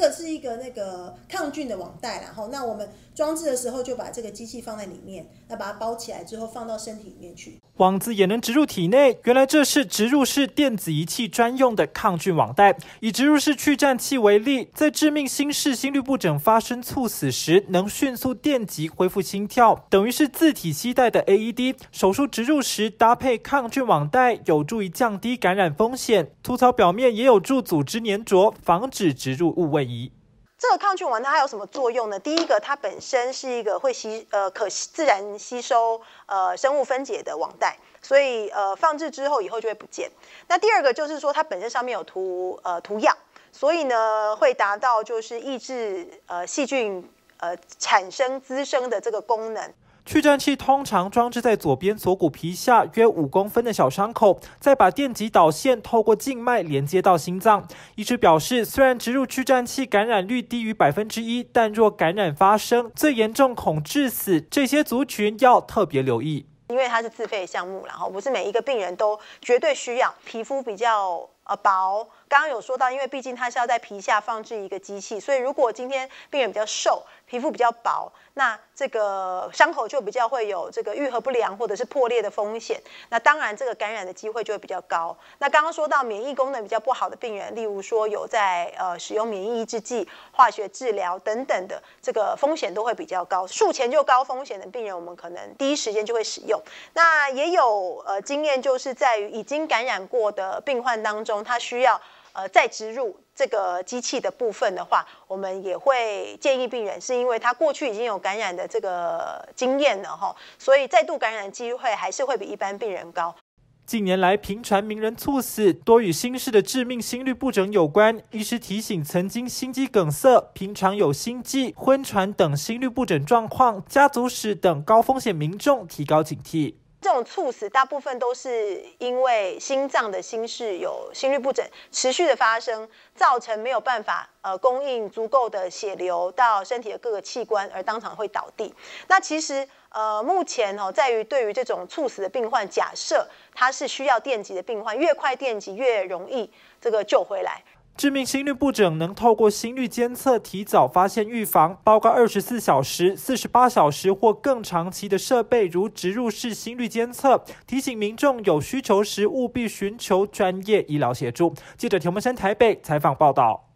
个是一个那个抗菌的网袋，然后那我们装置的时候就把这个机器放在里面，那把它包起来之后放到身体里面去。网子也能植入体内，原来这是植入式电子仪器专用的抗菌网袋。以植入式去颤器为例，在致命心室心律不整发生猝死时，能迅速电击恢复心跳，等于是自体携带的 AED。手术植入时搭配抗菌网袋，有助于降低感染风险。粗糙表面也有助组织粘着，防止植入物位一。这个抗菌网它有什么作用呢？第一个，它本身是一个会吸呃可自然吸收呃生物分解的网袋，所以呃放置之后以后就会不见。那第二个就是说它本身上面有涂呃涂药，所以呢会达到就是抑制呃细菌呃产生滋生的这个功能。去颤器通常装置在左边锁骨皮下约五公分的小伤口，再把电极导线透过静脉连接到心脏。医师表示，虽然植入去颤器感染率低于百分之一，但若感染发生，最严重恐致死，这些族群要特别留意。因为它是自费项目，然后不是每一个病人都绝对需要皮肤比较呃薄。刚刚有说到，因为毕竟它是要在皮下放置一个机器，所以如果今天病人比较瘦，皮肤比较薄，那这个伤口就比较会有这个愈合不良或者是破裂的风险。那当然，这个感染的机会就会比较高。那刚刚说到免疫功能比较不好的病人，例如说有在呃使用免疫抑制剂、化学治疗等等的，这个风险都会比较高。术前就高风险的病人，我们可能第一时间就会使用。那也有呃经验，就是在于已经感染过的病患当中，他需要。呃，再植入这个机器的部分的话，我们也会建议病人，是因为他过去已经有感染的这个经验了哈，所以再度感染的机会还是会比一般病人高。近年来频传名人猝死，多与心室的致命心律不整有关。医师提醒，曾经心肌梗塞、平常有心悸、昏喘等心律不整状况、家族史等高风险民众提高警惕。这种猝死大部分都是因为心脏的心室有心律不整持续的发生，造成没有办法呃供应足够的血流到身体的各个器官，而当场会倒地。那其实呃目前哦，在于对于这种猝死的病患，假设他是需要电击的病患，越快电击越容易这个救回来。致命心率不整能透过心率监测提早发现预防，包括二十四小时、四十八小时或更长期的设备，如植入式心率监测。提醒民众有需求时务必寻求专业医疗协助。记者田文山台北采访报道。